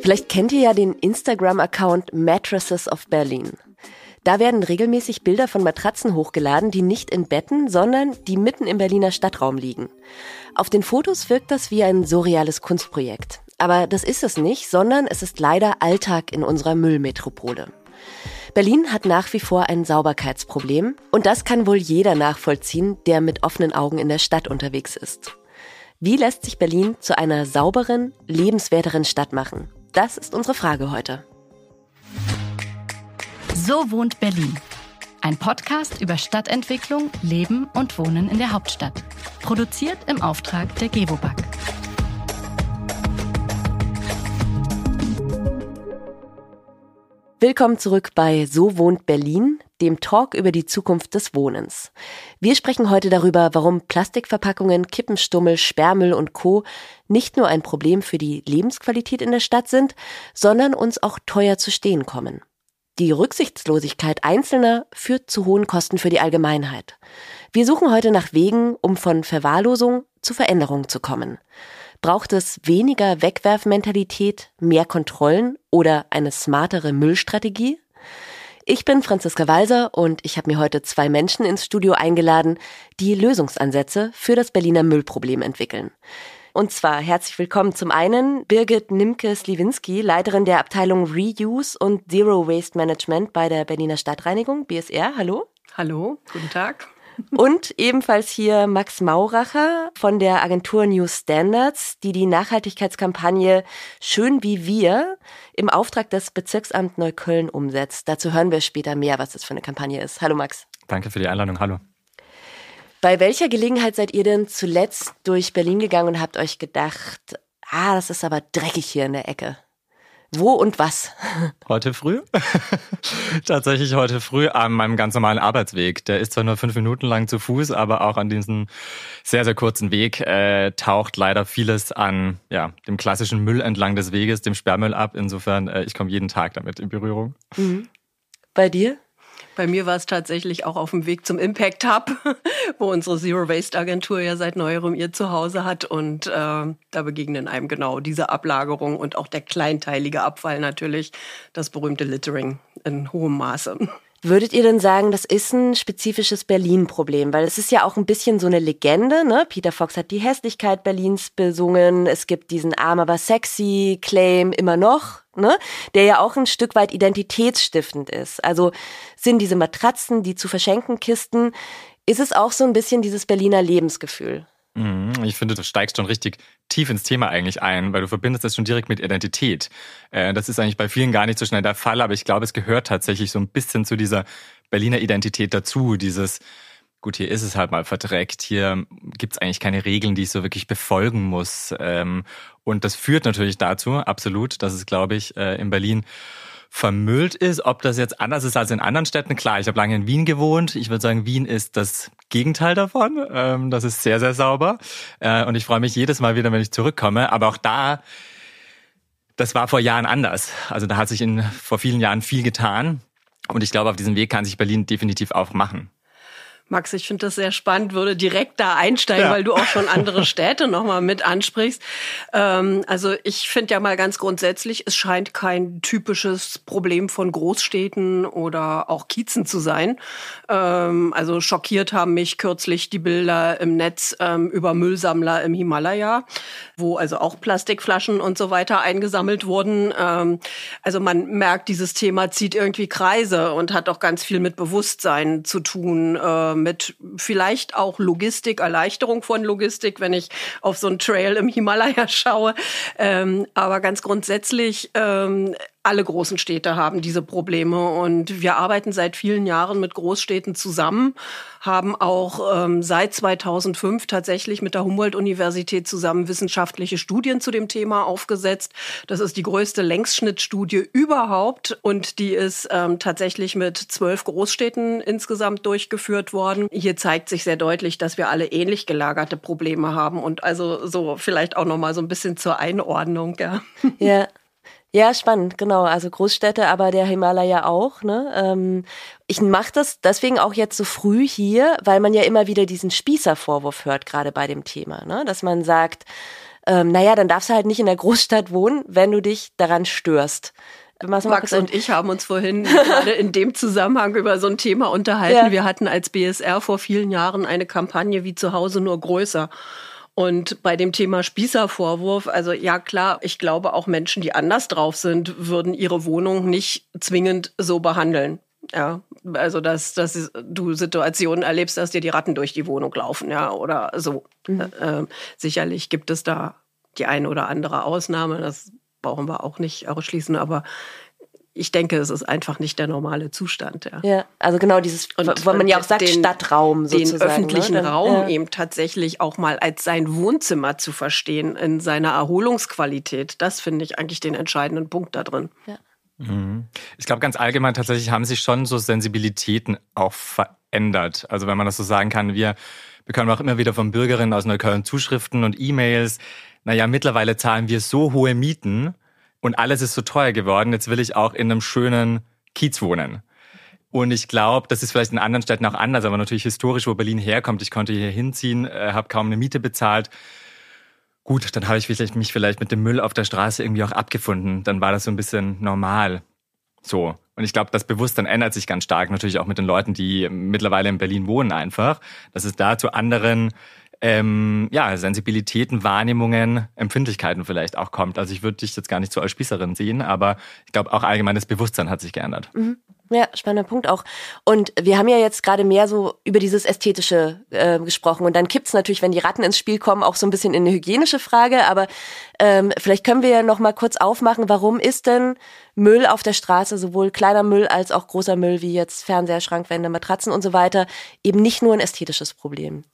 Vielleicht kennt ihr ja den Instagram-Account Mattresses of Berlin. Da werden regelmäßig Bilder von Matratzen hochgeladen, die nicht in Betten, sondern die mitten im Berliner Stadtraum liegen. Auf den Fotos wirkt das wie ein surreales Kunstprojekt. Aber das ist es nicht, sondern es ist leider Alltag in unserer Müllmetropole. Berlin hat nach wie vor ein Sauberkeitsproblem und das kann wohl jeder nachvollziehen, der mit offenen Augen in der Stadt unterwegs ist. Wie lässt sich Berlin zu einer sauberen, lebenswerteren Stadt machen? Das ist unsere Frage heute. So wohnt Berlin. Ein Podcast über Stadtentwicklung, Leben und Wohnen in der Hauptstadt. Produziert im Auftrag der Gewobag. Willkommen zurück bei So wohnt Berlin, dem Talk über die Zukunft des Wohnens. Wir sprechen heute darüber, warum Plastikverpackungen, Kippenstummel, Sperrmüll und Co. nicht nur ein Problem für die Lebensqualität in der Stadt sind, sondern uns auch teuer zu stehen kommen. Die Rücksichtslosigkeit Einzelner führt zu hohen Kosten für die Allgemeinheit. Wir suchen heute nach Wegen, um von Verwahrlosung zu Veränderung zu kommen. Braucht es weniger Wegwerfmentalität, mehr Kontrollen oder eine smartere Müllstrategie? Ich bin Franziska Walser und ich habe mir heute zwei Menschen ins Studio eingeladen, die Lösungsansätze für das Berliner Müllproblem entwickeln. Und zwar herzlich willkommen zum einen Birgit Nimke-Sliwinski, Leiterin der Abteilung Reuse und Zero Waste Management bei der Berliner Stadtreinigung, BSR. Hallo. Hallo, guten Tag. Und ebenfalls hier Max Mauracher von der Agentur New Standards, die die Nachhaltigkeitskampagne Schön wie wir im Auftrag des Bezirksamt Neukölln umsetzt. Dazu hören wir später mehr, was das für eine Kampagne ist. Hallo Max. Danke für die Einladung. Hallo. Bei welcher Gelegenheit seid ihr denn zuletzt durch Berlin gegangen und habt euch gedacht, ah, das ist aber dreckig hier in der Ecke? Wo und was? Heute früh. Tatsächlich heute früh an meinem ganz normalen Arbeitsweg. Der ist zwar nur fünf Minuten lang zu Fuß, aber auch an diesem sehr, sehr kurzen Weg äh, taucht leider vieles an ja, dem klassischen Müll entlang des Weges, dem Sperrmüll ab. Insofern, äh, ich komme jeden Tag damit in Berührung. Mhm. Bei dir? Bei mir war es tatsächlich auch auf dem Weg zum Impact Hub, wo unsere Zero Waste Agentur ja seit neuerem ihr Zuhause hat. Und äh, da begegnen einem genau diese Ablagerung und auch der kleinteilige Abfall natürlich, das berühmte Littering in hohem Maße. Würdet ihr denn sagen, das ist ein spezifisches Berlin-Problem? Weil es ist ja auch ein bisschen so eine Legende, ne? Peter Fox hat die Hässlichkeit Berlins besungen. Es gibt diesen arm aber sexy Claim immer noch, ne? Der ja auch ein Stück weit identitätsstiftend ist. Also sind diese Matratzen, die zu verschenken Kisten, ist es auch so ein bisschen dieses Berliner Lebensgefühl? Mhm, ich finde, du steigst schon richtig tief ins Thema eigentlich ein, weil du verbindest das schon direkt mit Identität. Äh, das ist eigentlich bei vielen gar nicht so schnell der Fall, aber ich glaube, es gehört tatsächlich so ein bisschen zu dieser Berliner Identität dazu, dieses gut, hier ist es halt mal verdreckt, hier gibt's eigentlich keine Regeln, die ich so wirklich befolgen muss. Ähm, und das führt natürlich dazu, absolut, dass es, glaube ich, äh, in Berlin vermüllt ist. Ob das jetzt anders ist als in anderen Städten, klar, ich habe lange in Wien gewohnt. Ich würde sagen, Wien ist das Gegenteil davon. Ähm, das ist sehr, sehr sauber. Äh, und ich freue mich jedes Mal wieder, wenn ich zurückkomme. Aber auch da, das war vor Jahren anders. Also da hat sich in, vor vielen Jahren viel getan. Und ich glaube, auf diesem Weg kann sich Berlin definitiv auch machen. Max, ich finde das sehr spannend, würde direkt da einsteigen, ja. weil du auch schon andere Städte nochmal mit ansprichst. Ähm, also ich finde ja mal ganz grundsätzlich, es scheint kein typisches Problem von Großstädten oder auch Kiezen zu sein. Ähm, also schockiert haben mich kürzlich die Bilder im Netz ähm, über Müllsammler im Himalaya, wo also auch Plastikflaschen und so weiter eingesammelt wurden. Ähm, also man merkt, dieses Thema zieht irgendwie Kreise und hat auch ganz viel mit Bewusstsein zu tun ähm, mit vielleicht auch Logistik, Erleichterung von Logistik, wenn ich auf so einen Trail im Himalaya schaue. Ähm, aber ganz grundsätzlich ähm, alle großen Städte haben diese Probleme und wir arbeiten seit vielen Jahren mit Großstädten zusammen, haben auch ähm, seit 2005 tatsächlich mit der Humboldt-Universität zusammen wissenschaftliche Studien zu dem Thema aufgesetzt. Das ist die größte Längsschnittstudie überhaupt und die ist ähm, tatsächlich mit zwölf Großstädten insgesamt durchgeführt worden. Hier zeigt sich sehr deutlich, dass wir alle ähnlich gelagerte Probleme haben und also so vielleicht auch noch mal so ein bisschen zur Einordnung. Ja. ja. Ja, spannend, genau. Also Großstädte, aber der Himalaya auch. Ne? Ähm, ich mache das deswegen auch jetzt so früh hier, weil man ja immer wieder diesen Spießervorwurf hört, gerade bei dem Thema. Ne? Dass man sagt, ähm, naja, dann darfst du halt nicht in der Großstadt wohnen, wenn du dich daran störst. Max und ich haben uns vorhin gerade in dem Zusammenhang über so ein Thema unterhalten. Ja. Wir hatten als BSR vor vielen Jahren eine Kampagne wie zu Hause nur größer. Und bei dem Thema Spießervorwurf, also ja klar, ich glaube auch Menschen, die anders drauf sind, würden ihre Wohnung nicht zwingend so behandeln. Ja, also dass, dass du Situationen erlebst, dass dir die Ratten durch die Wohnung laufen, ja, oder so. Mhm. Äh, sicherlich gibt es da die eine oder andere Ausnahme, das brauchen wir auch nicht ausschließen, aber ich denke, es ist einfach nicht der normale Zustand. Ja, ja also genau dieses, und, wo man ja auch sagt, den, Stadtraum sozusagen. Den öffentlichen ne? Raum ja. eben tatsächlich auch mal als sein Wohnzimmer zu verstehen in seiner Erholungsqualität. Das finde ich eigentlich den entscheidenden Punkt da drin. Ja. Mhm. Ich glaube, ganz allgemein tatsächlich haben sich schon so Sensibilitäten auch verändert. Also wenn man das so sagen kann, wir bekommen auch immer wieder von Bürgerinnen aus Neukölln Zuschriften und E-Mails. Naja, mittlerweile zahlen wir so hohe Mieten und alles ist so teuer geworden. Jetzt will ich auch in einem schönen Kiez wohnen. Und ich glaube, das ist vielleicht in anderen Städten auch anders, aber natürlich historisch, wo Berlin herkommt. Ich konnte hier hinziehen, äh, habe kaum eine Miete bezahlt Gut, dann habe ich vielleicht, mich vielleicht mit dem Müll auf der Straße irgendwie auch abgefunden. Dann war das so ein bisschen normal. So. Und ich glaube, das Bewusstsein ändert sich ganz stark, natürlich auch mit den Leuten, die mittlerweile in Berlin wohnen einfach, dass es da zu anderen ähm, ja, Sensibilitäten, Wahrnehmungen, Empfindlichkeiten vielleicht auch kommt. Also ich würde dich jetzt gar nicht so als Spießerin sehen, aber ich glaube auch allgemeines Bewusstsein hat sich geändert. Mhm. Ja, spannender Punkt auch. Und wir haben ja jetzt gerade mehr so über dieses Ästhetische äh, gesprochen. Und dann kippt's natürlich, wenn die Ratten ins Spiel kommen, auch so ein bisschen in eine hygienische Frage. Aber ähm, vielleicht können wir ja noch mal kurz aufmachen, warum ist denn Müll auf der Straße, sowohl kleiner Müll als auch großer Müll, wie jetzt Fernseher, Schrankwände, Matratzen und so weiter, eben nicht nur ein ästhetisches Problem?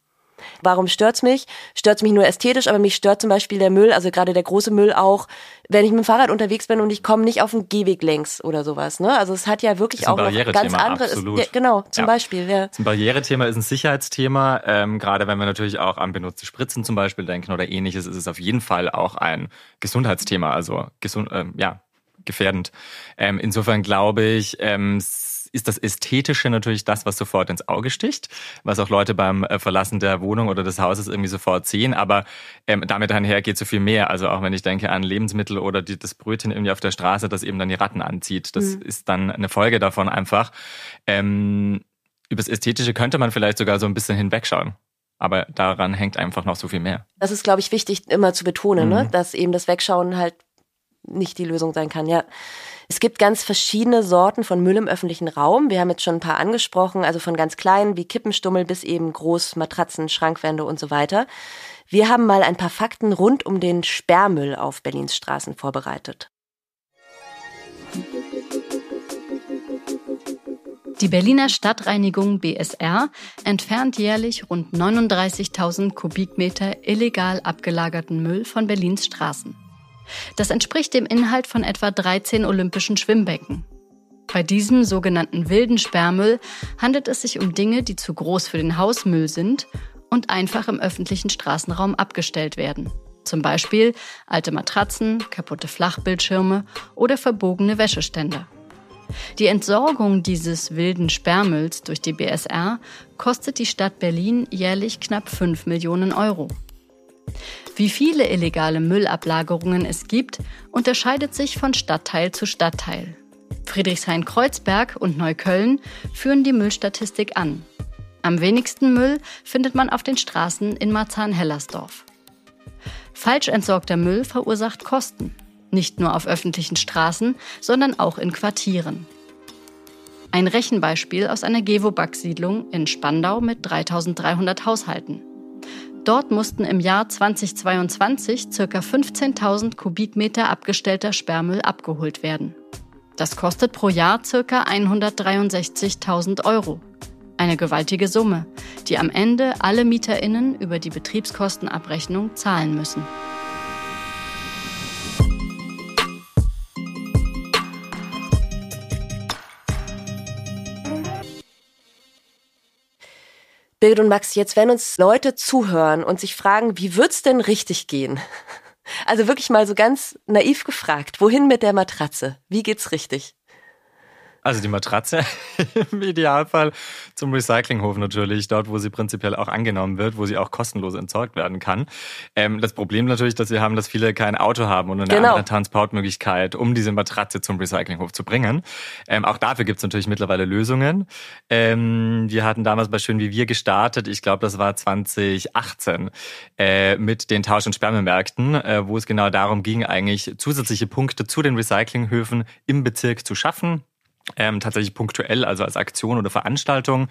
Warum stört's mich? Stört's mich nur ästhetisch, aber mich stört zum Beispiel der Müll, also gerade der große Müll auch, wenn ich mit dem Fahrrad unterwegs bin und ich komme nicht auf den Gehweg längs oder sowas. Ne? Also es hat ja wirklich auch noch ganz andere. Ist, ja, genau, zum ja. Beispiel. Ja. Ein Barrierethema ist ein Sicherheitsthema. Ähm, gerade wenn wir natürlich auch an benutzte Spritzen zum Beispiel denken oder ähnliches, ist es auf jeden Fall auch ein Gesundheitsthema. Also gesund, ähm, ja, gefährdend. Ähm, insofern glaube ich, ähm, ist das Ästhetische natürlich das, was sofort ins Auge sticht, was auch Leute beim äh, Verlassen der Wohnung oder des Hauses irgendwie sofort sehen. Aber ähm, damit einher geht so viel mehr. Also auch wenn ich denke an Lebensmittel oder die, das Brötchen irgendwie auf der Straße, das eben dann die Ratten anzieht. Das mhm. ist dann eine Folge davon einfach. Ähm, übers Ästhetische könnte man vielleicht sogar so ein bisschen hinwegschauen. Aber daran hängt einfach noch so viel mehr. Das ist, glaube ich, wichtig immer zu betonen, ne? mhm. ne? dass eben das Wegschauen halt nicht die Lösung sein kann, ja. Es gibt ganz verschiedene Sorten von Müll im öffentlichen Raum. Wir haben jetzt schon ein paar angesprochen, also von ganz kleinen wie Kippenstummel bis eben groß Matratzen, Schrankwände und so weiter. Wir haben mal ein paar Fakten rund um den Sperrmüll auf Berlins Straßen vorbereitet. Die Berliner Stadtreinigung BSR entfernt jährlich rund 39.000 Kubikmeter illegal abgelagerten Müll von Berlins Straßen. Das entspricht dem Inhalt von etwa 13 olympischen Schwimmbecken. Bei diesem sogenannten wilden Sperrmüll handelt es sich um Dinge, die zu groß für den Hausmüll sind und einfach im öffentlichen Straßenraum abgestellt werden. Zum Beispiel alte Matratzen, kaputte Flachbildschirme oder verbogene Wäscheständer. Die Entsorgung dieses wilden Sperrmülls durch die BSR kostet die Stadt Berlin jährlich knapp 5 Millionen Euro. Wie viele illegale Müllablagerungen es gibt, unterscheidet sich von Stadtteil zu Stadtteil. Friedrichshain-Kreuzberg und Neukölln führen die Müllstatistik an. Am wenigsten Müll findet man auf den Straßen in Marzahn-Hellersdorf. Falsch entsorgter Müll verursacht Kosten, nicht nur auf öffentlichen Straßen, sondern auch in Quartieren. Ein Rechenbeispiel aus einer Gewobag-Siedlung in Spandau mit 3300 Haushalten. Dort mussten im Jahr 2022 ca. 15.000 Kubikmeter abgestellter Sperrmüll abgeholt werden. Das kostet pro Jahr ca. 163.000 Euro. Eine gewaltige Summe, die am Ende alle MieterInnen über die Betriebskostenabrechnung zahlen müssen. Birgit und Max, jetzt wenn uns Leute zuhören und sich fragen, wie wird's denn richtig gehen? Also wirklich mal so ganz naiv gefragt, wohin mit der Matratze? Wie geht's richtig? Also die Matratze im Idealfall zum Recyclinghof natürlich, dort, wo sie prinzipiell auch angenommen wird, wo sie auch kostenlos entsorgt werden kann. Ähm, das Problem natürlich, dass wir haben, dass viele kein Auto haben und eine genau. andere Transportmöglichkeit, um diese Matratze zum Recyclinghof zu bringen. Ähm, auch dafür gibt es natürlich mittlerweile Lösungen. Ähm, wir hatten damals bei Schön wie wir gestartet, ich glaube, das war 2018, äh, mit den Tausch- und Sperrmemärkten, äh, wo es genau darum ging, eigentlich zusätzliche Punkte zu den Recyclinghöfen im Bezirk zu schaffen ähm, tatsächlich punktuell, also als Aktion oder Veranstaltung,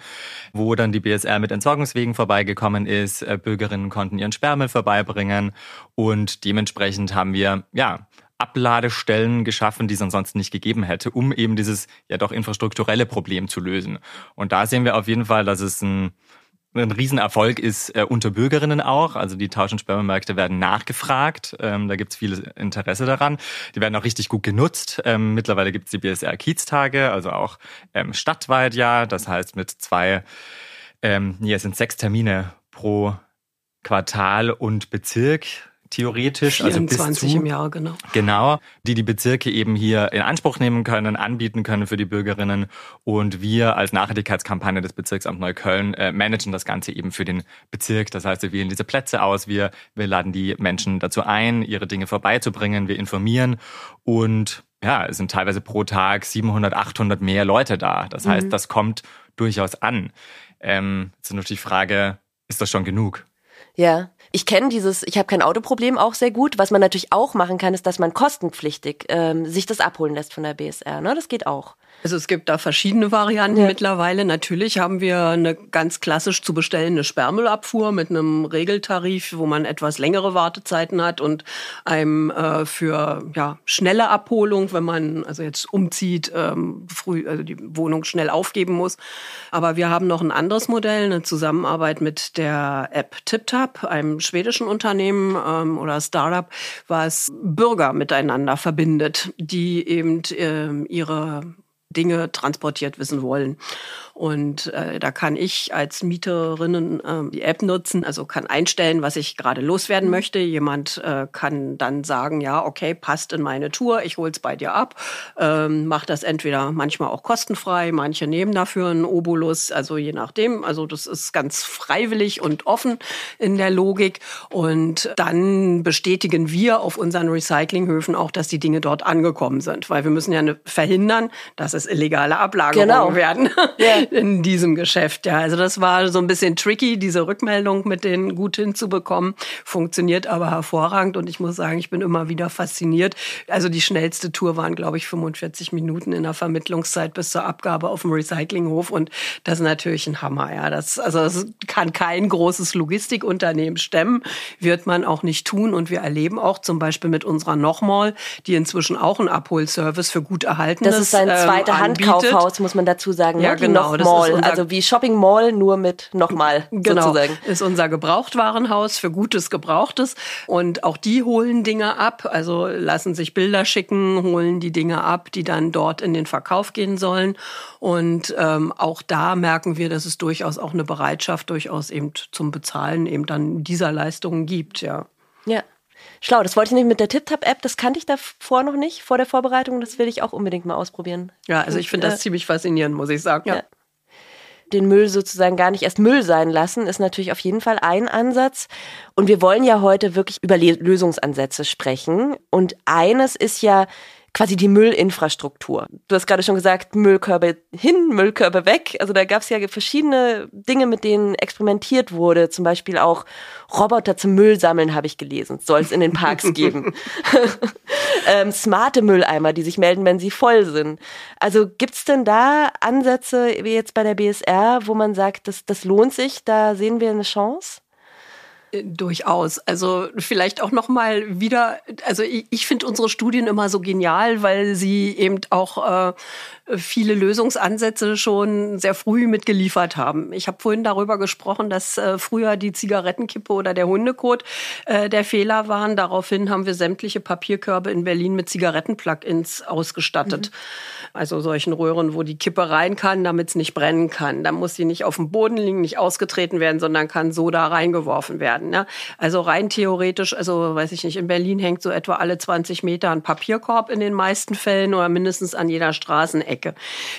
wo dann die BSR mit Entsorgungswegen vorbeigekommen ist. Äh, Bürgerinnen konnten ihren Sperrmüll vorbeibringen und dementsprechend haben wir, ja, Abladestellen geschaffen, die es ansonsten nicht gegeben hätte, um eben dieses ja doch infrastrukturelle Problem zu lösen. Und da sehen wir auf jeden Fall, dass es ein ein Riesenerfolg ist äh, unter Bürgerinnen auch. Also die Tausch- und Sperrmärkte werden nachgefragt. Ähm, da gibt es viel Interesse daran. Die werden auch richtig gut genutzt. Ähm, mittlerweile gibt es die BSR Kieztage, also auch ähm, stadtweit ja. Das heißt mit zwei, ähm, nee, es sind sechs Termine pro Quartal und Bezirk theoretisch. 24 also bis zu, im Jahr, genau. Genau, die die Bezirke eben hier in Anspruch nehmen können, anbieten können für die Bürgerinnen. Und wir als Nachhaltigkeitskampagne des Bezirksamt Neukölln äh, managen das Ganze eben für den Bezirk. Das heißt, wir wählen diese Plätze aus, wir, wir laden die Menschen dazu ein, ihre Dinge vorbeizubringen, wir informieren und ja, es sind teilweise pro Tag 700, 800 mehr Leute da. Das heißt, mhm. das kommt durchaus an. Ähm, jetzt ist natürlich die Frage, ist das schon genug? Ja, ich kenne dieses, ich habe kein Autoproblem auch sehr gut. Was man natürlich auch machen kann, ist, dass man kostenpflichtig ähm, sich das abholen lässt von der BSR. Ne? Das geht auch. Also es gibt da verschiedene Varianten ja. mittlerweile. Natürlich haben wir eine ganz klassisch zu bestellende Sperrmüllabfuhr mit einem Regeltarif, wo man etwas längere Wartezeiten hat und einem äh, für ja, schnelle Abholung, wenn man also jetzt umzieht, ähm, früh, also die Wohnung schnell aufgeben muss. Aber wir haben noch ein anderes Modell, eine Zusammenarbeit mit der App TipTap, einem schwedischen Unternehmen ähm, oder Startup, was Bürger miteinander verbindet, die eben äh, ihre Dinge transportiert wissen wollen. Und äh, da kann ich als Mieterinnen äh, die App nutzen, also kann einstellen, was ich gerade loswerden mhm. möchte. Jemand äh, kann dann sagen, ja, okay, passt in meine Tour, ich hol's bei dir ab. Ähm, macht das entweder manchmal auch kostenfrei, manche nehmen dafür einen Obolus, also je nachdem. Also das ist ganz freiwillig und offen in der Logik. Und dann bestätigen wir auf unseren Recyclinghöfen auch, dass die Dinge dort angekommen sind, weil wir müssen ja ne, verhindern, dass es illegale Ablagerungen genau. werden. Ja. in diesem Geschäft. Ja, also das war so ein bisschen tricky, diese Rückmeldung mit denen gut hinzubekommen. Funktioniert aber hervorragend und ich muss sagen, ich bin immer wieder fasziniert. Also die schnellste Tour waren, glaube ich, 45 Minuten in der Vermittlungszeit bis zur Abgabe auf dem Recyclinghof und das ist natürlich ein Hammer. Ja, das also das kann kein großes Logistikunternehmen stemmen, wird man auch nicht tun und wir erleben auch zum Beispiel mit unserer Nochmal, die inzwischen auch einen Abholservice für gut erhaltenes Das ist ein ähm, zweiter Handkaufhaus, muss man dazu sagen. Ja, ne? genau. Mall, also wie Shopping Mall, nur mit nochmal genau, sozusagen. Ist unser Gebrauchtwarenhaus für Gutes, Gebrauchtes. Und auch die holen Dinge ab, also lassen sich Bilder schicken, holen die Dinge ab, die dann dort in den Verkauf gehen sollen. Und ähm, auch da merken wir, dass es durchaus auch eine Bereitschaft durchaus eben zum Bezahlen eben dann dieser Leistungen gibt, ja. Ja. Schlau, das wollte ich nicht mit der TipTap-App, das kannte ich davor noch nicht, vor der Vorbereitung. Das will ich auch unbedingt mal ausprobieren. Ja, also ich finde das äh, ziemlich faszinierend, muss ich sagen. Ja. ja den Müll sozusagen gar nicht erst Müll sein lassen, ist natürlich auf jeden Fall ein Ansatz. Und wir wollen ja heute wirklich über Lösungsansätze sprechen. Und eines ist ja quasi die Müllinfrastruktur. Du hast gerade schon gesagt, Müllkörbe hin, Müllkörbe weg. Also da gab es ja verschiedene Dinge, mit denen experimentiert wurde. Zum Beispiel auch Roboter zum Müllsammeln habe ich gelesen. Soll es in den Parks geben. ähm, smarte Mülleimer, die sich melden, wenn sie voll sind. Also gibt's denn da Ansätze, wie jetzt bei der BSR, wo man sagt, das, das lohnt sich, da sehen wir eine Chance? Durchaus. Also vielleicht auch noch mal wieder. Also ich, ich finde unsere Studien immer so genial, weil sie eben auch äh, viele Lösungsansätze schon sehr früh mitgeliefert haben. Ich habe vorhin darüber gesprochen, dass äh, früher die Zigarettenkippe oder der Hundekot äh, der Fehler waren. Daraufhin haben wir sämtliche Papierkörbe in Berlin mit Zigarettenplugins ausgestattet. Mhm. Also solchen Röhren, wo die Kippe rein kann, damit es nicht brennen kann. Dann muss sie nicht auf dem Boden liegen, nicht ausgetreten werden, sondern kann so da reingeworfen werden werden. Ne? Also rein theoretisch, also weiß ich nicht, in Berlin hängt so etwa alle 20 Meter ein Papierkorb in den meisten Fällen oder mindestens an jeder Straßenecke.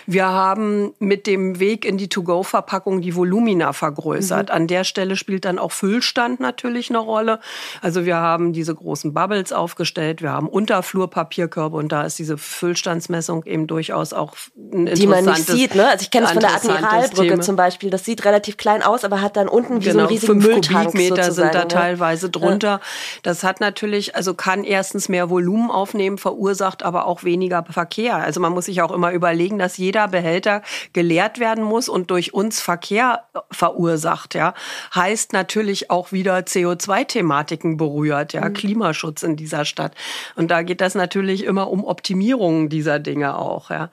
Wir haben mit dem Weg in die To-Go-Verpackung die Volumina vergrößert. Mhm. An der Stelle spielt dann auch Füllstand natürlich eine Rolle. Also wir haben diese großen Bubbles aufgestellt, wir haben Unterflurpapierkörbe und da ist diese Füllstandsmessung eben durchaus auch ein Die man nicht sieht, ne? Also ich kenne es von der Admiralbrücke Thema. zum Beispiel. Das sieht relativ klein aus, aber hat dann unten wie genau, so einen riesigen fünf Kubikmeter sind da ne? teilweise drunter. Ja. Das hat natürlich, also kann erstens mehr Volumen aufnehmen, verursacht aber auch weniger Verkehr. Also man muss sich auch immer überlegen, dass jeder Behälter geleert werden muss und durch uns Verkehr verursacht, ja. Heißt natürlich auch wieder CO2-Thematiken berührt, ja. Mhm. Klimaschutz in dieser Stadt. Und da geht das natürlich immer um Optimierungen dieser Dinge auch, ja.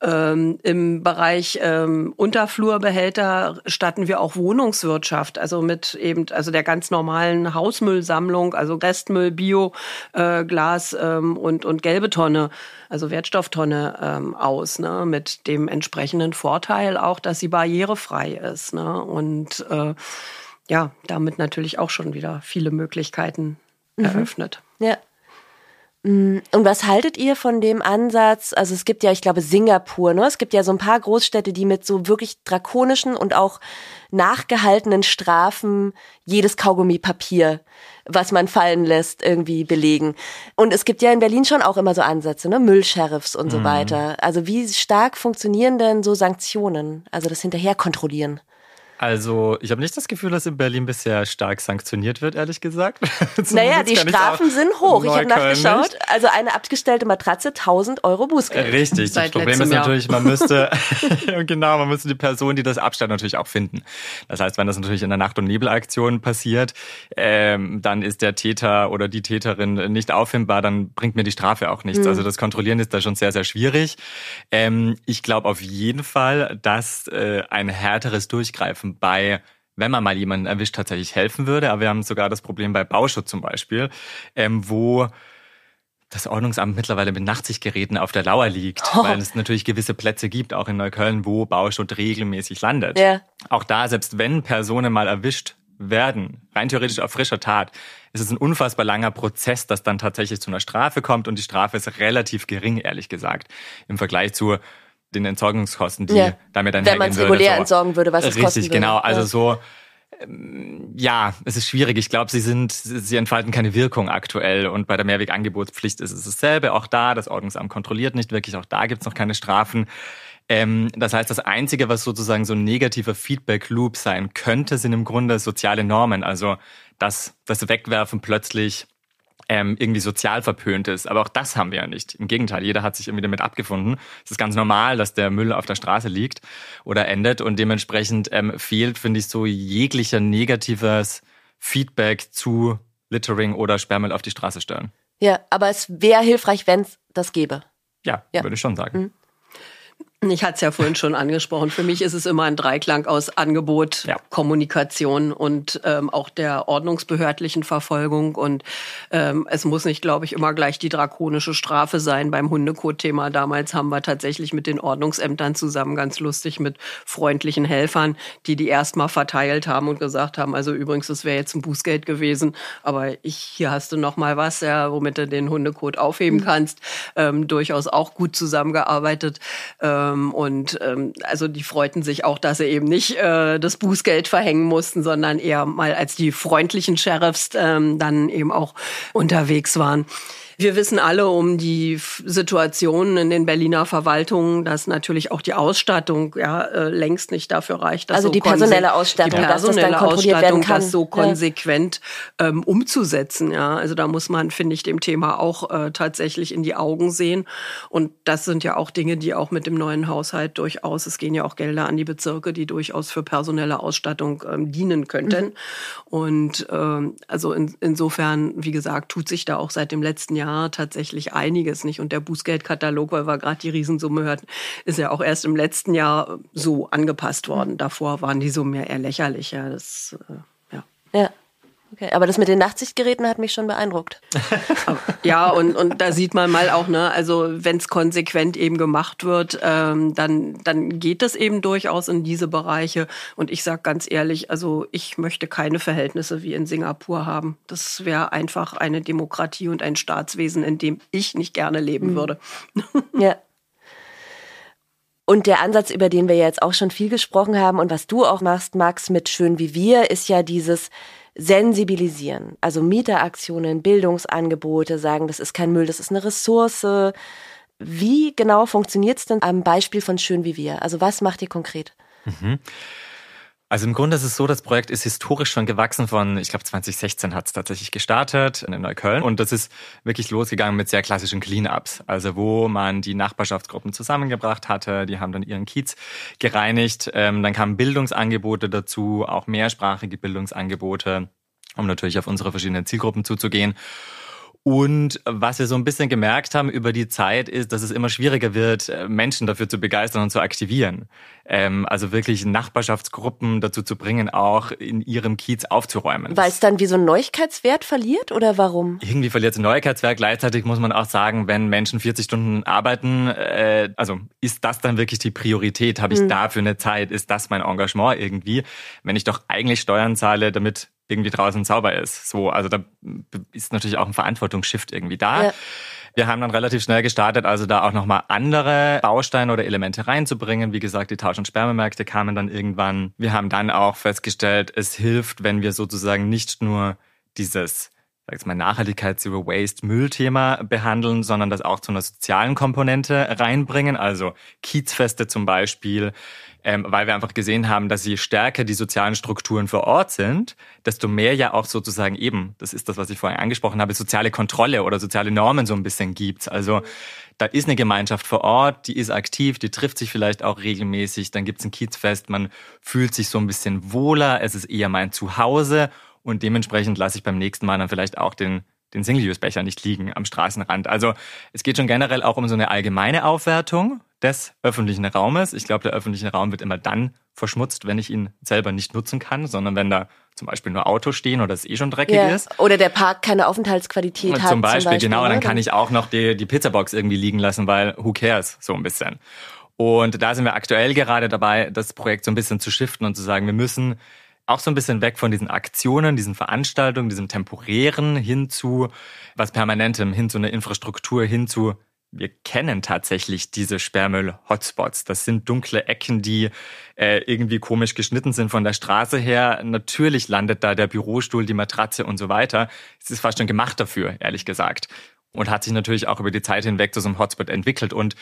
Ähm, Im Bereich ähm, Unterflurbehälter statten wir auch Wohnungswirtschaft, also mit eben also der ganz normalen Hausmüllsammlung, also Restmüll, Bio, äh, Glas ähm, und und gelbe Tonne, also Wertstofftonne ähm, aus, ne, mit dem entsprechenden Vorteil auch, dass sie barrierefrei ist, ne, und äh, ja, damit natürlich auch schon wieder viele Möglichkeiten mhm. eröffnet. Ja. Mm, und was haltet ihr von dem Ansatz? Also es gibt ja, ich glaube, Singapur, ne? Es gibt ja so ein paar Großstädte, die mit so wirklich drakonischen und auch nachgehaltenen Strafen jedes Kaugummipapier, was man fallen lässt, irgendwie belegen. Und es gibt ja in Berlin schon auch immer so Ansätze, ne? Müllsheriffs und so mhm. weiter. Also wie stark funktionieren denn so Sanktionen? Also das hinterher kontrollieren? Also, ich habe nicht das Gefühl, dass in Berlin bisher stark sanktioniert wird, ehrlich gesagt. naja, die Strafen sind hoch. Ich habe nachgeschaut. Also eine abgestellte Matratze, 1000 Euro Bußgeld. Richtig. Seit das Problem ist natürlich, man müsste, genau, man müsste die Person, die das abstellt, natürlich auch finden. Das heißt, wenn das natürlich in der Nacht- und Nebelaktion passiert, ähm, dann ist der Täter oder die Täterin nicht auffindbar, dann bringt mir die Strafe auch nichts. Mhm. Also das Kontrollieren ist da schon sehr, sehr schwierig. Ähm, ich glaube auf jeden Fall, dass äh, ein härteres Durchgreifen helfen bei wenn man mal jemanden erwischt, tatsächlich helfen würde. Aber wir haben sogar das Problem bei Bauschutz zum Beispiel, ähm, wo das Ordnungsamt mittlerweile mit Nachtsichtgeräten auf der Lauer liegt, oh. weil es natürlich gewisse Plätze gibt, auch in Neukölln, wo Bauschutz regelmäßig landet. Ja. Auch da, selbst wenn Personen mal erwischt werden, rein theoretisch auf frischer Tat, ist es ein unfassbar langer Prozess, dass dann tatsächlich zu einer Strafe kommt und die Strafe ist relativ gering, ehrlich gesagt, im Vergleich zu den Entsorgungskosten, die ja. damit dann Wenn man es regulär so. entsorgen würde, was es Richtig, kosten würde. genau. Also ja. so, ähm, ja, es ist schwierig. Ich glaube, sie sind, sie entfalten keine Wirkung aktuell. Und bei der Mehrwegangebotspflicht ist es dasselbe. Auch da, das Ordnungsamt kontrolliert nicht wirklich. Auch da gibt es noch keine Strafen. Ähm, das heißt, das Einzige, was sozusagen so ein negativer Feedback-Loop sein könnte, sind im Grunde soziale Normen. Also, dass das Wegwerfen plötzlich ähm, irgendwie sozial verpönt ist. Aber auch das haben wir ja nicht. Im Gegenteil, jeder hat sich irgendwie damit abgefunden. Es ist ganz normal, dass der Müll auf der Straße liegt oder endet und dementsprechend ähm, fehlt, finde ich, so jeglicher negatives Feedback zu Littering oder Sperrmüll auf die Straße stellen. Ja, aber es wäre hilfreich, wenn es das gäbe. Ja, ja, würde ich schon sagen. Mhm. Ich hatte es ja vorhin schon angesprochen. Für mich ist es immer ein Dreiklang aus Angebot, ja. Kommunikation und ähm, auch der ordnungsbehördlichen Verfolgung. Und ähm, es muss nicht, glaube ich, immer gleich die drakonische Strafe sein. Beim Hundekot-Thema damals haben wir tatsächlich mit den Ordnungsämtern zusammen ganz lustig mit freundlichen Helfern, die die erstmal verteilt haben und gesagt haben, also übrigens, das wäre jetzt ein Bußgeld gewesen, aber ich, hier hast du noch mal was, ja, womit du den Hundekot aufheben mhm. kannst. Ähm, durchaus auch gut zusammengearbeitet. Ähm, ähm, und ähm, also die freuten sich auch, dass sie eben nicht äh, das Bußgeld verhängen mussten, sondern eher mal als die freundlichen Sheriffs ähm, dann eben auch unterwegs waren. Wir wissen alle um die Situationen in den Berliner Verwaltungen, dass natürlich auch die Ausstattung ja äh, längst nicht dafür reicht. Dass also so die personelle Ausstattung, die personelle das Ausstattung, das so konsequent ja. ähm, umzusetzen. Ja, also da muss man, finde ich, dem Thema auch äh, tatsächlich in die Augen sehen. Und das sind ja auch Dinge, die auch mit dem neuen Haushalt durchaus, es gehen ja auch Gelder an die Bezirke, die durchaus für personelle Ausstattung ähm, dienen könnten. Mhm. Und ähm, also in, insofern, wie gesagt, tut sich da auch seit dem letzten Jahr Jahr tatsächlich einiges nicht. Und der Bußgeldkatalog, weil wir gerade die Riesensumme hörten, ist ja auch erst im letzten Jahr so angepasst worden. Davor waren die Summen ja eher lächerlich. Ja, das, äh, ja. ja. Okay, aber das mit den Nachtsichtgeräten hat mich schon beeindruckt. ja, und, und da sieht man mal auch, ne, also wenn es konsequent eben gemacht wird, ähm, dann, dann geht das eben durchaus in diese Bereiche. Und ich sage ganz ehrlich, also ich möchte keine Verhältnisse wie in Singapur haben. Das wäre einfach eine Demokratie und ein Staatswesen, in dem ich nicht gerne leben mhm. würde. Ja. Und der Ansatz, über den wir jetzt auch schon viel gesprochen haben und was du auch machst, Max, mit Schön wie wir, ist ja dieses sensibilisieren. Also Mieteraktionen, Bildungsangebote, sagen, das ist kein Müll, das ist eine Ressource. Wie genau funktioniert es denn am Beispiel von Schön wie wir? Also was macht ihr konkret? Mhm. Also im Grunde ist es so, das Projekt ist historisch schon gewachsen von, ich glaube 2016 hat es tatsächlich gestartet in Neukölln. Und das ist wirklich losgegangen mit sehr klassischen Cleanups, also wo man die Nachbarschaftsgruppen zusammengebracht hatte, die haben dann ihren Kiez gereinigt, ähm, dann kamen Bildungsangebote dazu, auch mehrsprachige Bildungsangebote, um natürlich auf unsere verschiedenen Zielgruppen zuzugehen. Und was wir so ein bisschen gemerkt haben über die Zeit ist, dass es immer schwieriger wird, äh, Menschen dafür zu begeistern und zu aktivieren. Ähm, also wirklich Nachbarschaftsgruppen dazu zu bringen, auch in ihrem Kiez aufzuräumen. Weil es dann wie so einen Neuigkeitswert verliert oder warum? Irgendwie verliert es Neuigkeitswert. Gleichzeitig muss man auch sagen, wenn Menschen 40 Stunden arbeiten, äh, also ist das dann wirklich die Priorität? Habe ich hm. dafür eine Zeit? Ist das mein Engagement irgendwie? Wenn ich doch eigentlich Steuern zahle, damit irgendwie draußen sauber ist. So, also da ist natürlich auch ein Verantwortungsshift irgendwie da. Ja. Wir haben dann relativ schnell gestartet, also da auch nochmal andere Bausteine oder Elemente reinzubringen. Wie gesagt, die Tausch- und Sperrmärkte kamen dann irgendwann. Wir haben dann auch festgestellt, es hilft, wenn wir sozusagen nicht nur dieses sag jetzt mal Nachhaltigkeit, Zero Waste, Müllthema behandeln, sondern das auch zu einer sozialen Komponente reinbringen, also Kiezfeste zum Beispiel, ähm, weil wir einfach gesehen haben, dass je stärker die sozialen Strukturen vor Ort sind, desto mehr ja auch sozusagen eben, das ist das, was ich vorhin angesprochen habe, soziale Kontrolle oder soziale Normen so ein bisschen gibt. Also da ist eine Gemeinschaft vor Ort, die ist aktiv, die trifft sich vielleicht auch regelmäßig, dann gibt's ein Kiezfest, man fühlt sich so ein bisschen wohler, es ist eher mein Zuhause und dementsprechend lasse ich beim nächsten Mal dann vielleicht auch den den Single-Use-Becher nicht liegen am Straßenrand. Also es geht schon generell auch um so eine allgemeine Aufwertung des öffentlichen Raumes. Ich glaube, der öffentliche Raum wird immer dann verschmutzt, wenn ich ihn selber nicht nutzen kann, sondern wenn da zum Beispiel nur Autos stehen oder es eh schon dreckig ja. ist. Oder der Park keine Aufenthaltsqualität zum hat. Zum Beispiel, genau. Dann kann ich auch noch die, die Pizzabox irgendwie liegen lassen, weil who cares, so ein bisschen. Und da sind wir aktuell gerade dabei, das Projekt so ein bisschen zu shiften und zu sagen, wir müssen auch so ein bisschen weg von diesen Aktionen, diesen Veranstaltungen, diesem temporären hin zu was Permanentem, hin zu einer Infrastruktur, hin zu wir kennen tatsächlich diese Sperrmüll-Hotspots. Das sind dunkle Ecken, die äh, irgendwie komisch geschnitten sind von der Straße her. Natürlich landet da der Bürostuhl, die Matratze und so weiter. Es ist fast schon gemacht dafür, ehrlich gesagt. Und hat sich natürlich auch über die Zeit hinweg zu so einem Hotspot entwickelt. Und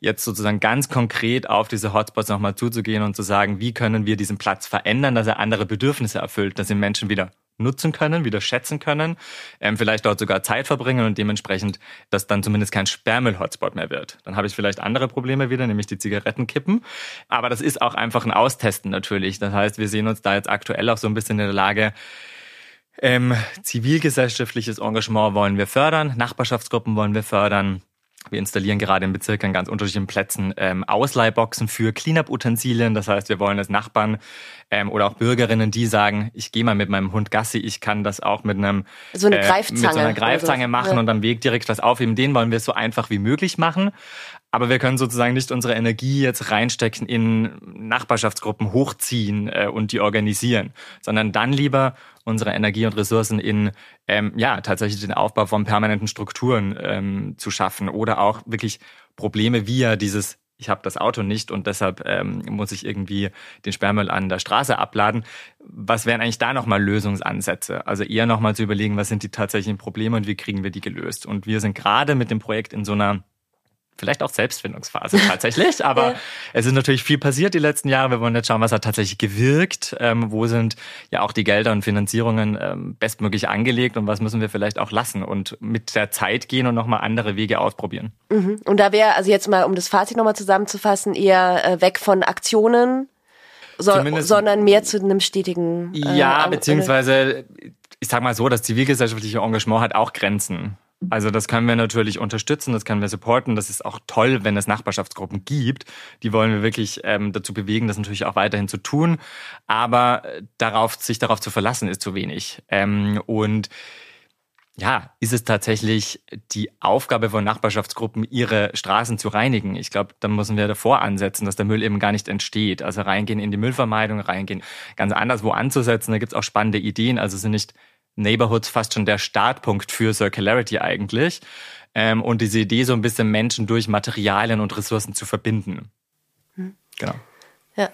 jetzt sozusagen ganz konkret auf diese Hotspots nochmal zuzugehen und zu sagen, wie können wir diesen Platz verändern, dass er andere Bedürfnisse erfüllt, dass die Menschen wieder nutzen können, wieder schätzen können, ähm, vielleicht dort sogar Zeit verbringen und dementsprechend, dass dann zumindest kein Sperrmüll-Hotspot mehr wird. Dann habe ich vielleicht andere Probleme wieder, nämlich die Zigarettenkippen. Aber das ist auch einfach ein Austesten natürlich. Das heißt, wir sehen uns da jetzt aktuell auch so ein bisschen in der Lage, ähm, zivilgesellschaftliches Engagement wollen wir fördern, Nachbarschaftsgruppen wollen wir fördern, wir installieren gerade in Bezirken an ganz unterschiedlichen Plätzen ähm, Ausleihboxen für Cleanup-Utensilien. Das heißt, wir wollen als Nachbarn ähm, oder auch Bürgerinnen, die sagen, ich gehe mal mit meinem Hund Gassi, ich kann das auch mit einem so eine Greifzange, äh, mit so einer Greifzange so. machen ja. und am Weg direkt was aufheben. Den wollen wir so einfach wie möglich machen. Aber wir können sozusagen nicht unsere Energie jetzt reinstecken in Nachbarschaftsgruppen hochziehen äh, und die organisieren, sondern dann lieber unsere Energie und Ressourcen in ähm, ja tatsächlich den Aufbau von permanenten Strukturen ähm, zu schaffen oder auch wirklich Probleme wie ja dieses ich habe das Auto nicht und deshalb ähm, muss ich irgendwie den Sperrmüll an der Straße abladen. Was wären eigentlich da nochmal Lösungsansätze? Also eher nochmal zu überlegen, was sind die tatsächlichen Probleme und wie kriegen wir die gelöst? Und wir sind gerade mit dem Projekt in so einer vielleicht auch Selbstfindungsphase tatsächlich. Aber ja. es ist natürlich viel passiert die letzten Jahre. Wir wollen jetzt schauen, was hat tatsächlich gewirkt. Ähm, wo sind ja auch die Gelder und Finanzierungen ähm, bestmöglich angelegt und was müssen wir vielleicht auch lassen und mit der Zeit gehen und nochmal andere Wege ausprobieren. Mhm. Und da wäre, also jetzt mal, um das Fazit nochmal zusammenzufassen, eher äh, weg von Aktionen, so, sondern mehr zu einem stetigen. Äh, ja, beziehungsweise ich sag mal so, das zivilgesellschaftliche Engagement hat auch Grenzen. Also das können wir natürlich unterstützen, das können wir supporten. Das ist auch toll, wenn es Nachbarschaftsgruppen gibt. Die wollen wir wirklich ähm, dazu bewegen, das natürlich auch weiterhin zu tun. Aber äh, darauf, sich darauf zu verlassen, ist zu wenig. Ähm, und ja, ist es tatsächlich die Aufgabe von Nachbarschaftsgruppen, ihre Straßen zu reinigen? Ich glaube, da müssen wir davor ansetzen, dass der Müll eben gar nicht entsteht. Also reingehen in die Müllvermeidung, reingehen ganz anders wo anzusetzen. Da gibt's auch spannende Ideen. Also sind nicht Neighborhoods fast schon der Startpunkt für Circularity eigentlich. Ähm, und diese Idee, so ein bisschen Menschen durch Materialien und Ressourcen zu verbinden. Hm. Genau. Ja.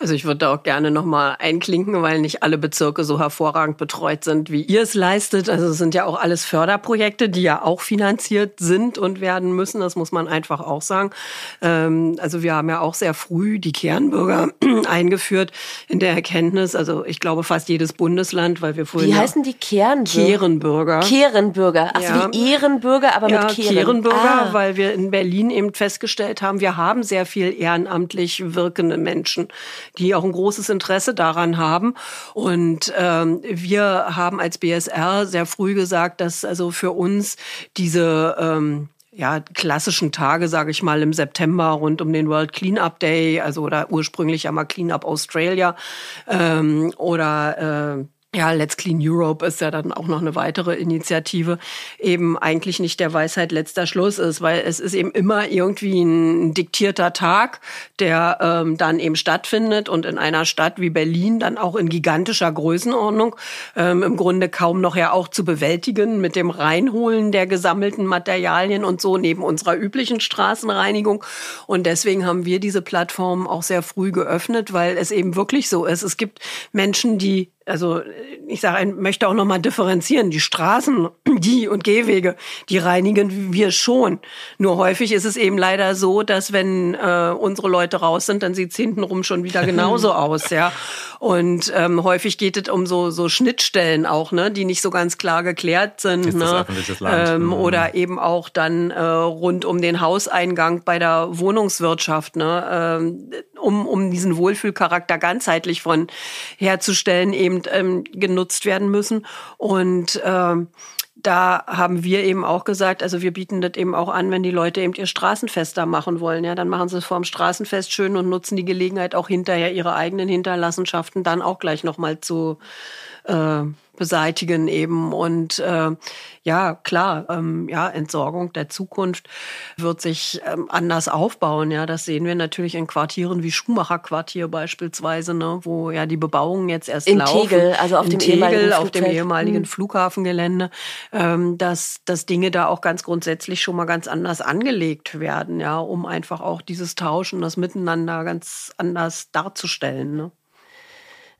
Also ich würde auch gerne nochmal einklinken, weil nicht alle Bezirke so hervorragend betreut sind, wie ihr es leistet. Also es sind ja auch alles Förderprojekte, die ja auch finanziert sind und werden müssen. Das muss man einfach auch sagen. Ähm, also wir haben ja auch sehr früh die Kernbürger eingeführt in der Erkenntnis. Also ich glaube fast jedes Bundesland, weil wir vorhin... Wie heißen die Kernbürger? Kehrenbürger. Kehrenbürger. Ach, ja. wie Ehrenbürger, aber ja, mit Kehren. Kehrenbürger, ah. weil wir in Berlin eben festgestellt haben, wir haben sehr viel ehrenamtlich wirkende Menschen die auch ein großes Interesse daran haben. Und ähm, wir haben als BSR sehr früh gesagt, dass also für uns diese ähm, ja, klassischen Tage, sage ich mal, im September rund um den World Cleanup Day, also oder ursprünglich einmal Cleanup Australia ähm, oder äh, ja, Let's Clean Europe ist ja dann auch noch eine weitere Initiative, eben eigentlich nicht der Weisheit letzter Schluss ist, weil es ist eben immer irgendwie ein diktierter Tag, der ähm, dann eben stattfindet und in einer Stadt wie Berlin dann auch in gigantischer Größenordnung ähm, im Grunde kaum noch ja auch zu bewältigen mit dem Reinholen der gesammelten Materialien und so neben unserer üblichen Straßenreinigung. Und deswegen haben wir diese Plattform auch sehr früh geöffnet, weil es eben wirklich so ist. Es gibt Menschen, die also ich sage, möchte auch nochmal differenzieren. Die Straßen, die und Gehwege, die reinigen wir schon. Nur häufig ist es eben leider so, dass wenn äh, unsere Leute raus sind, dann sieht's hintenrum schon wieder genauso aus, ja. Und ähm, häufig geht es um so, so Schnittstellen auch, ne, die nicht so ganz klar geklärt sind. Ist ne? Ähm, mhm. Oder eben auch dann äh, rund um den Hauseingang bei der Wohnungswirtschaft, ne, ähm, um, um diesen Wohlfühlcharakter ganzheitlich von herzustellen, eben ähm, genutzt werden müssen. Und ähm, da haben wir eben auch gesagt, also wir bieten das eben auch an, wenn die Leute eben ihr Straßenfest da machen wollen. Ja, dann machen sie es vor dem Straßenfest schön und nutzen die Gelegenheit auch hinterher ihre eigenen Hinterlassenschaften dann auch gleich nochmal zu äh, beseitigen eben. Und äh, ja, klar, ähm, ja, Entsorgung der Zukunft wird sich ähm, anders aufbauen. Ja, das sehen wir natürlich in Quartieren wie Schumacher-Quartier beispielsweise, ne, wo ja die Bebauungen jetzt erst in laufen. Tegel, also auf in dem Tegel, ehemaligen, auf dem ehemaligen hm. Flughafengelände, ähm, dass, dass Dinge da auch ganz grundsätzlich schon mal ganz anders angelegt werden, ja, um einfach auch dieses Tauschen, das Miteinander ganz anders darzustellen. Ne?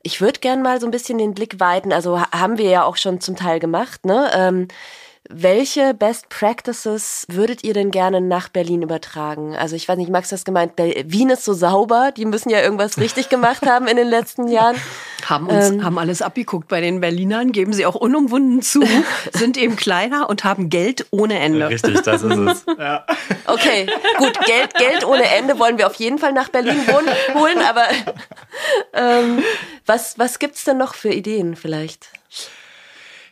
Ich würde gern mal so ein bisschen den Blick weiten. Also haben wir ja auch schon zum Teil gemacht. Ne? Ähm, welche Best Practices würdet ihr denn gerne nach Berlin übertragen? Also ich weiß nicht, Max hast gemeint, Wien ist so sauber, die müssen ja irgendwas richtig gemacht haben in den letzten Jahren. Haben uns, ähm, haben alles abgeguckt bei den Berlinern, geben sie auch unumwunden zu, sind eben kleiner und haben Geld ohne Ende. Richtig, das ist es. Ja. Okay, gut, Geld, Geld ohne Ende wollen wir auf jeden Fall nach Berlin holen, aber ähm, was, was gibt's denn noch für Ideen vielleicht?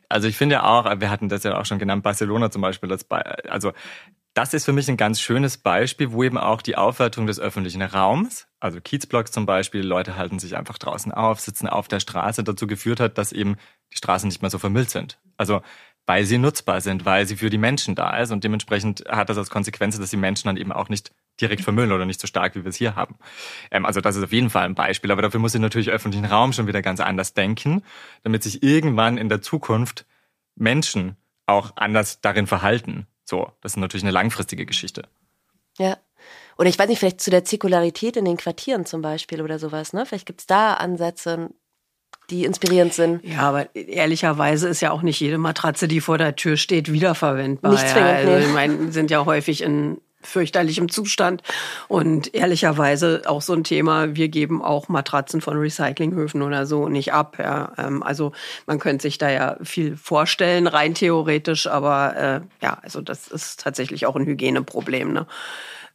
Also ich finde ja auch, wir hatten das ja auch schon genannt, Barcelona zum Beispiel, das also das ist für mich ein ganz schönes Beispiel, wo eben auch die Aufwertung des öffentlichen Raums, also Kiezblocks zum Beispiel, Leute halten sich einfach draußen auf, sitzen auf der Straße, dazu geführt hat, dass eben die Straßen nicht mehr so vermüllt sind. Also weil sie nutzbar sind, weil sie für die Menschen da ist und dementsprechend hat das als Konsequenz, dass die Menschen dann eben auch nicht direkt vermüllen oder nicht so stark, wie wir es hier haben. Ähm, also das ist auf jeden Fall ein Beispiel, aber dafür muss ich natürlich öffentlichen Raum schon wieder ganz anders denken, damit sich irgendwann in der Zukunft Menschen auch anders darin verhalten. So, das ist natürlich eine langfristige Geschichte. Ja. Oder ich weiß nicht, vielleicht zu der Zirkularität in den Quartieren zum Beispiel oder sowas, ne? Vielleicht gibt's da Ansätze, die inspirierend sind. Ja, aber ehrlicherweise ist ja auch nicht jede Matratze, die vor der Tür steht, wiederverwendbar. Nicht zwingend, ja. Also, ich meine, sind ja häufig in fürchterlichem Zustand. Und ehrlicherweise auch so ein Thema, wir geben auch Matratzen von Recyclinghöfen oder so nicht ab. Ja. Ähm, also man könnte sich da ja viel vorstellen, rein theoretisch, aber äh, ja, also das ist tatsächlich auch ein Hygieneproblem. Ne?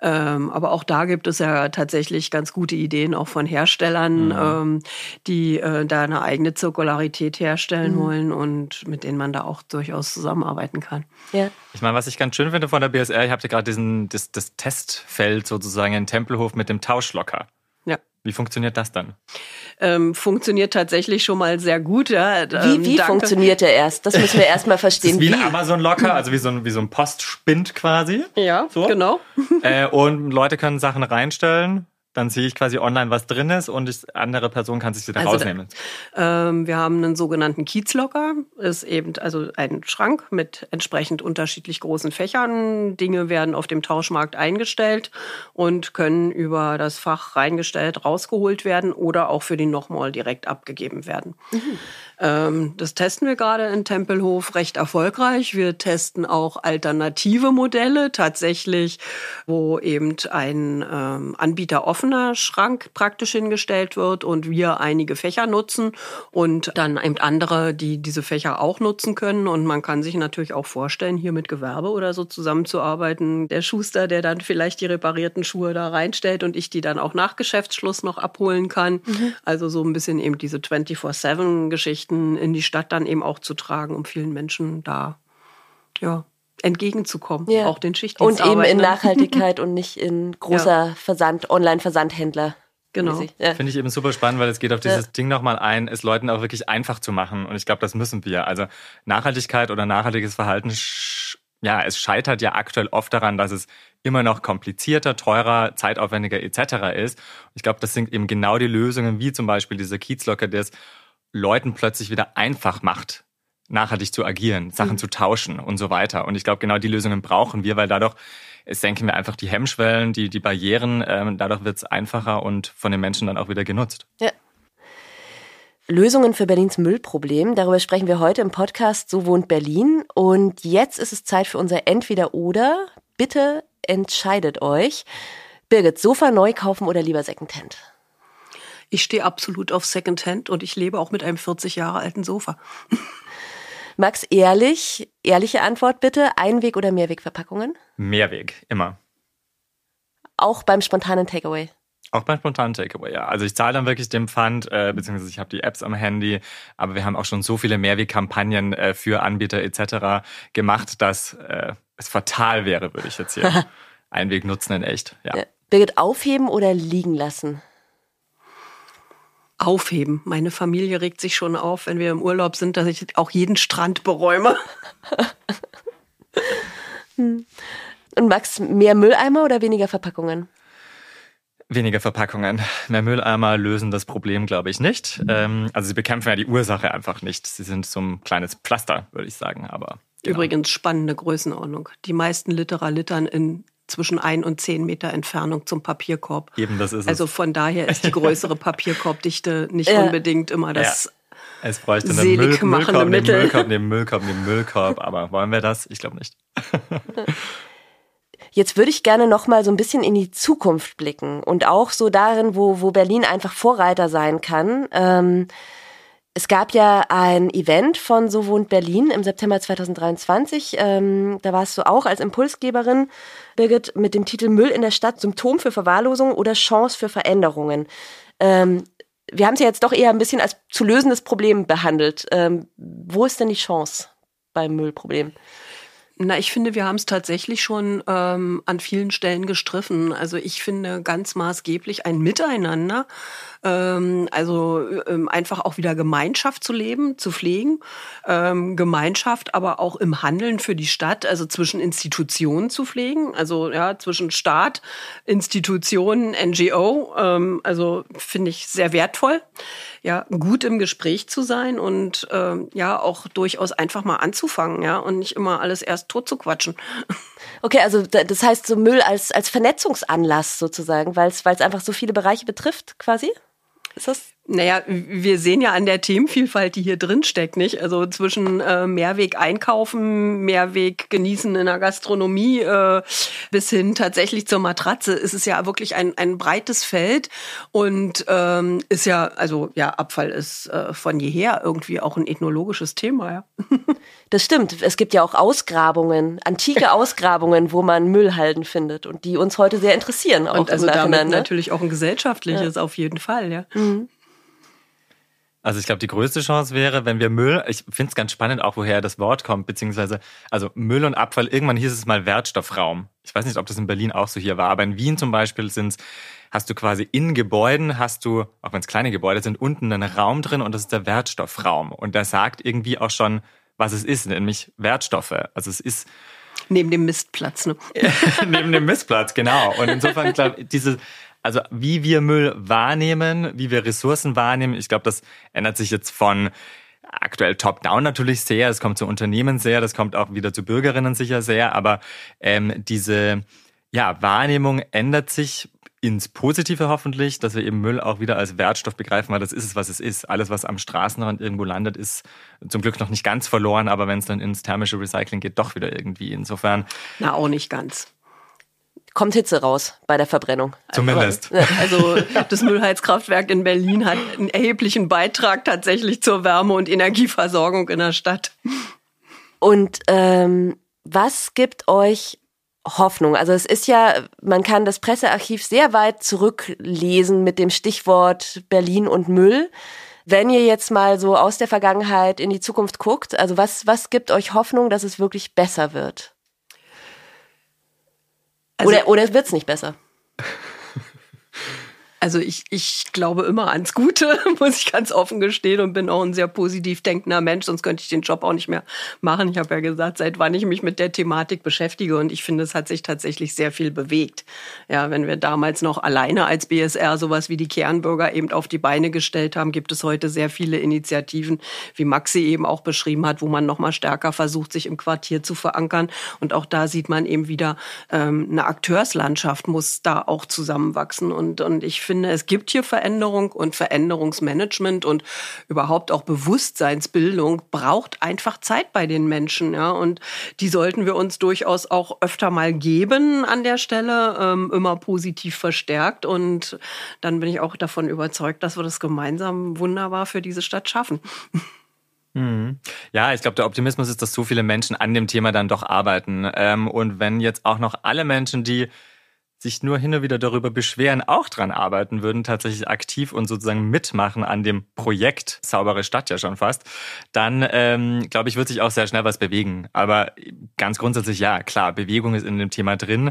Ähm, aber auch da gibt es ja tatsächlich ganz gute Ideen auch von Herstellern, mhm. ähm, die äh, da eine eigene Zirkularität herstellen mhm. wollen und mit denen man da auch durchaus zusammenarbeiten kann. Ja. Ich meine, was ich ganz schön finde von der BSR, ich habe ja gerade diesen das, das Testfeld sozusagen in Tempelhof mit dem Tauschlocker. Wie funktioniert das dann? Ähm, funktioniert tatsächlich schon mal sehr gut. Ja. Ähm, wie wie funktioniert der erst? Das müssen wir erstmal verstehen. wie, wie ein Amazon-Locker, also wie so ein, wie so ein Postspind quasi. Ja, so. genau. Äh, und Leute können Sachen reinstellen dann sehe ich quasi online, was drin ist und die andere Person kann sich wieder also rausnehmen. Da, ähm, wir haben einen sogenannten Kiezlocker. Ist eben also ein Schrank mit entsprechend unterschiedlich großen Fächern. Dinge werden auf dem Tauschmarkt eingestellt und können über das Fach reingestellt, rausgeholt werden oder auch für den Nochmal direkt abgegeben werden. Mhm. Ähm, das testen wir gerade in Tempelhof recht erfolgreich. Wir testen auch alternative Modelle tatsächlich, wo eben ein ähm, Anbieter offener Schrank praktisch hingestellt wird und wir einige Fächer nutzen und dann eben andere, die diese Fächer auch nutzen können. Und man kann sich natürlich auch vorstellen, hier mit Gewerbe oder so zusammenzuarbeiten. Der Schuster, der dann vielleicht die reparierten Schuhe da reinstellt und ich die dann auch nach Geschäftsschluss noch abholen kann. Mhm. Also so ein bisschen eben diese 24-7-Geschichte Geschichten in die Stadt dann eben auch zu tragen, um vielen Menschen da ja, entgegenzukommen, ja. auch den Schichtdienst. Und eben in Nachhaltigkeit und nicht in großer ja. Versand, Online-Versandhändler. Genau. Ja. Finde ich eben super spannend, weil es geht auf dieses ja. Ding nochmal ein, es Leuten auch wirklich einfach zu machen. Und ich glaube, das müssen wir. Also Nachhaltigkeit oder nachhaltiges Verhalten, ja, es scheitert ja aktuell oft daran, dass es immer noch komplizierter, teurer, zeitaufwendiger etc. ist. Ich glaube, das sind eben genau die Lösungen, wie zum Beispiel dieser Kiezlocker, der es Leuten plötzlich wieder einfach macht, nachhaltig zu agieren, Sachen mhm. zu tauschen und so weiter. Und ich glaube, genau die Lösungen brauchen wir, weil dadurch senken wir einfach die Hemmschwellen, die, die Barrieren. Ähm, dadurch wird es einfacher und von den Menschen dann auch wieder genutzt. Ja. Lösungen für Berlins Müllproblem. Darüber sprechen wir heute im Podcast So wohnt Berlin. Und jetzt ist es Zeit für unser Entweder-Oder. Bitte entscheidet euch. Birgit, Sofa neu kaufen oder lieber Secondhand? Ich stehe absolut auf Secondhand und ich lebe auch mit einem 40 Jahre alten Sofa. Max, ehrlich, ehrliche Antwort bitte. Einweg- oder Mehrwegverpackungen? Mehrweg, immer. Auch beim spontanen Takeaway? Auch beim spontanen Takeaway, ja. Also ich zahle dann wirklich den Pfand, äh, beziehungsweise ich habe die Apps am Handy, aber wir haben auch schon so viele Mehrwegkampagnen äh, für Anbieter etc. gemacht, dass äh, es fatal wäre, würde ich jetzt hier Einweg nutzen in echt. Ja. Birgit, aufheben oder liegen lassen? Aufheben. Meine Familie regt sich schon auf, wenn wir im Urlaub sind, dass ich auch jeden Strand beräume. Und Max, mehr Mülleimer oder weniger Verpackungen? Weniger Verpackungen. Mehr Mülleimer lösen das Problem, glaube ich, nicht. Ähm, also sie bekämpfen ja die Ursache einfach nicht. Sie sind so ein kleines Pflaster, würde ich sagen. Aber genau. übrigens spannende Größenordnung. Die meisten Literer littern in zwischen ein und zehn Meter Entfernung zum Papierkorb. Eben, das ist Also von daher ist die größere Papierkorbdichte nicht ja. unbedingt immer das. Ja. Es bräuchte einen Müll, Müllkorb, Mittel. Müllkorb, den Müllkorb, den Müllkorb, aber wollen wir das? Ich glaube nicht. Jetzt würde ich gerne noch mal so ein bisschen in die Zukunft blicken und auch so darin, wo, wo Berlin einfach Vorreiter sein kann. Ähm, es gab ja ein Event von So wohnt Berlin im September 2023. Ähm, da warst du auch als Impulsgeberin, Birgit, mit dem Titel Müll in der Stadt, Symptom für Verwahrlosung oder Chance für Veränderungen. Ähm, wir haben es ja jetzt doch eher ein bisschen als zu lösendes Problem behandelt. Ähm, wo ist denn die Chance beim Müllproblem? Na, ich finde, wir haben es tatsächlich schon ähm, an vielen Stellen gestriffen. Also ich finde ganz maßgeblich ein Miteinander ähm, also ähm, einfach auch wieder Gemeinschaft zu leben, zu pflegen. Ähm, Gemeinschaft aber auch im Handeln für die Stadt, also zwischen Institutionen zu pflegen, also ja, zwischen Staat, Institutionen, NGO. Ähm, also finde ich sehr wertvoll. Ja, gut im Gespräch zu sein und ähm, ja, auch durchaus einfach mal anzufangen, ja, und nicht immer alles erst tot zu quatschen. Okay, also das heißt so Müll als, als Vernetzungsanlass sozusagen, weil es einfach so viele Bereiche betrifft, quasi? Ist das? Naja, wir sehen ja an der Themenvielfalt, die hier drin steckt, nicht? Also zwischen äh, Mehrweg einkaufen, Mehrweg genießen in der Gastronomie äh, bis hin tatsächlich zur Matratze ist es ja wirklich ein, ein breites Feld und ähm, ist ja, also ja, Abfall ist äh, von jeher irgendwie auch ein ethnologisches Thema, ja. Das stimmt. Es gibt ja auch Ausgrabungen, antike Ausgrabungen, wo man Müllhalden findet und die uns heute sehr interessieren. Auch und also damit ne? natürlich auch ein gesellschaftliches ja. auf jeden Fall, ja. Mhm. Also ich glaube, die größte Chance wäre, wenn wir Müll, ich finde es ganz spannend auch, woher das Wort kommt, beziehungsweise, also Müll und Abfall, irgendwann hieß es mal Wertstoffraum. Ich weiß nicht, ob das in Berlin auch so hier war, aber in Wien zum Beispiel sind's, hast du quasi in Gebäuden, hast du, auch wenn es kleine Gebäude sind, unten einen Raum drin und das ist der Wertstoffraum. Und der sagt irgendwie auch schon, was es ist, nämlich Wertstoffe. Also es ist Neben dem Mistplatz, ne? Neben dem Mistplatz, genau. Und insofern, glaube diese, also wie wir Müll wahrnehmen, wie wir Ressourcen wahrnehmen, ich glaube, das ändert sich jetzt von aktuell top-down natürlich sehr, es kommt zu Unternehmen sehr, das kommt auch wieder zu Bürgerinnen sicher sehr, aber ähm, diese ja, Wahrnehmung ändert sich ins Positive hoffentlich, dass wir eben Müll auch wieder als Wertstoff begreifen, weil das ist es, was es ist. Alles, was am Straßenrand irgendwo landet, ist zum Glück noch nicht ganz verloren, aber wenn es dann ins thermische Recycling geht, doch wieder irgendwie. Insofern. Na, auch nicht ganz kommt Hitze raus bei der Verbrennung. Zumindest. Also das Müllheizkraftwerk in Berlin hat einen erheblichen Beitrag tatsächlich zur Wärme- und Energieversorgung in der Stadt. Und ähm, was gibt euch Hoffnung? Also es ist ja, man kann das Pressearchiv sehr weit zurücklesen mit dem Stichwort Berlin und Müll. Wenn ihr jetzt mal so aus der Vergangenheit in die Zukunft guckt, also was, was gibt euch Hoffnung, dass es wirklich besser wird? Also, oder oder es nicht besser? Also ich, ich glaube immer ans Gute, muss ich ganz offen gestehen und bin auch ein sehr positiv denkender Mensch, sonst könnte ich den Job auch nicht mehr machen. Ich habe ja gesagt, seit wann ich mich mit der Thematik beschäftige und ich finde, es hat sich tatsächlich sehr viel bewegt. Ja, wenn wir damals noch alleine als BSR sowas wie die Kernbürger eben auf die Beine gestellt haben, gibt es heute sehr viele Initiativen, wie Maxi eben auch beschrieben hat, wo man noch mal stärker versucht, sich im Quartier zu verankern. Und auch da sieht man eben wieder, ähm, eine Akteurslandschaft muss da auch zusammenwachsen. Und, und ich finde, finde, es gibt hier Veränderung und Veränderungsmanagement und überhaupt auch Bewusstseinsbildung braucht einfach Zeit bei den Menschen, ja. Und die sollten wir uns durchaus auch öfter mal geben an der Stelle, ähm, immer positiv verstärkt. Und dann bin ich auch davon überzeugt, dass wir das gemeinsam wunderbar für diese Stadt schaffen. Mhm. Ja, ich glaube, der Optimismus ist, dass so viele Menschen an dem Thema dann doch arbeiten. Ähm, und wenn jetzt auch noch alle Menschen, die sich nur hin und wieder darüber beschweren, auch dran arbeiten würden, tatsächlich aktiv und sozusagen mitmachen an dem Projekt Saubere Stadt ja schon fast, dann ähm, glaube ich, wird sich auch sehr schnell was bewegen. Aber ganz grundsätzlich ja, klar, Bewegung ist in dem Thema drin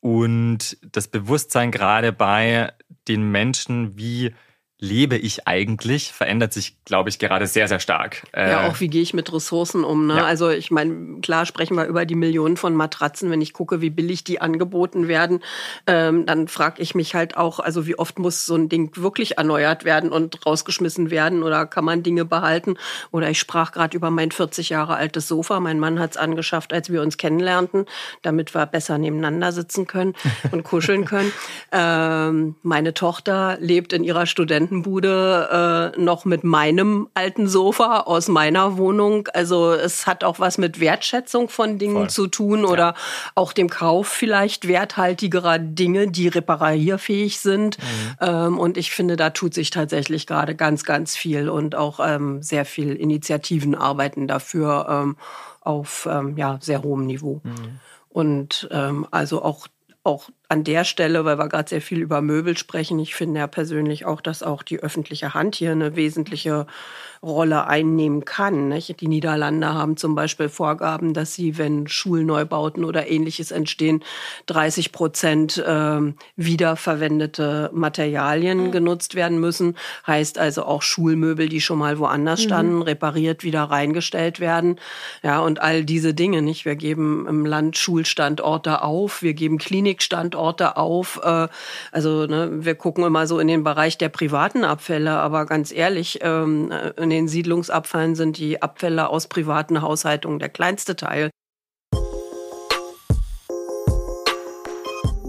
und das Bewusstsein gerade bei den Menschen, wie lebe ich eigentlich, verändert sich, glaube ich, gerade sehr, sehr stark. Ja, äh, auch wie gehe ich mit Ressourcen um. Ne? Ja. Also ich meine, klar sprechen wir über die Millionen von Matratzen. Wenn ich gucke, wie billig die angeboten werden, ähm, dann frage ich mich halt auch, also wie oft muss so ein Ding wirklich erneuert werden und rausgeschmissen werden oder kann man Dinge behalten? Oder ich sprach gerade über mein 40 Jahre altes Sofa. Mein Mann hat es angeschafft, als wir uns kennenlernten, damit wir besser nebeneinander sitzen können und kuscheln können. ähm, meine Tochter lebt in ihrer Studenten Studentenbude äh, noch mit meinem alten Sofa aus meiner Wohnung. Also es hat auch was mit Wertschätzung von Dingen Voll. zu tun oder ja. auch dem Kauf vielleicht werthaltigerer Dinge, die reparierfähig sind. Mhm. Ähm, und ich finde, da tut sich tatsächlich gerade ganz, ganz viel und auch ähm, sehr viel Initiativen arbeiten dafür ähm, auf ähm, ja, sehr hohem Niveau. Mhm. Und ähm, also auch auch an der Stelle, weil wir gerade sehr viel über Möbel sprechen, ich finde ja persönlich auch, dass auch die öffentliche Hand hier eine wesentliche Rolle einnehmen kann. Nicht? Die Niederlande haben zum Beispiel Vorgaben, dass sie, wenn Schulneubauten oder ähnliches entstehen, 30 Prozent äh, wiederverwendete Materialien mhm. genutzt werden müssen. Heißt also auch Schulmöbel, die schon mal woanders mhm. standen, repariert wieder reingestellt werden. Ja, und all diese Dinge. Nicht? Wir geben im Land Schulstandorte auf, wir geben Klinikstandorte auf. Äh, also ne, wir gucken immer so in den Bereich der privaten Abfälle, aber ganz ehrlich, ähm, in den Siedlungsabfällen sind die Abfälle aus privaten Haushaltungen der kleinste Teil.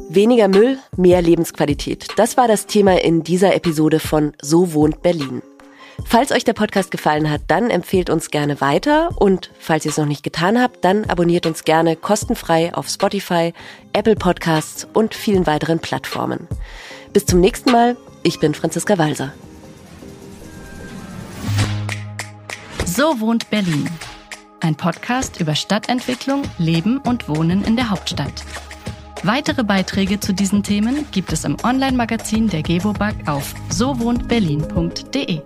Weniger Müll, mehr Lebensqualität. Das war das Thema in dieser Episode von So wohnt Berlin. Falls euch der Podcast gefallen hat, dann empfehlt uns gerne weiter und falls ihr es noch nicht getan habt, dann abonniert uns gerne kostenfrei auf Spotify, Apple Podcasts und vielen weiteren Plattformen. Bis zum nächsten Mal. Ich bin Franziska Walser. So wohnt Berlin. Ein Podcast über Stadtentwicklung, Leben und Wohnen in der Hauptstadt. Weitere Beiträge zu diesen Themen gibt es im Online-Magazin der Gebobag auf sowohntberlin.de.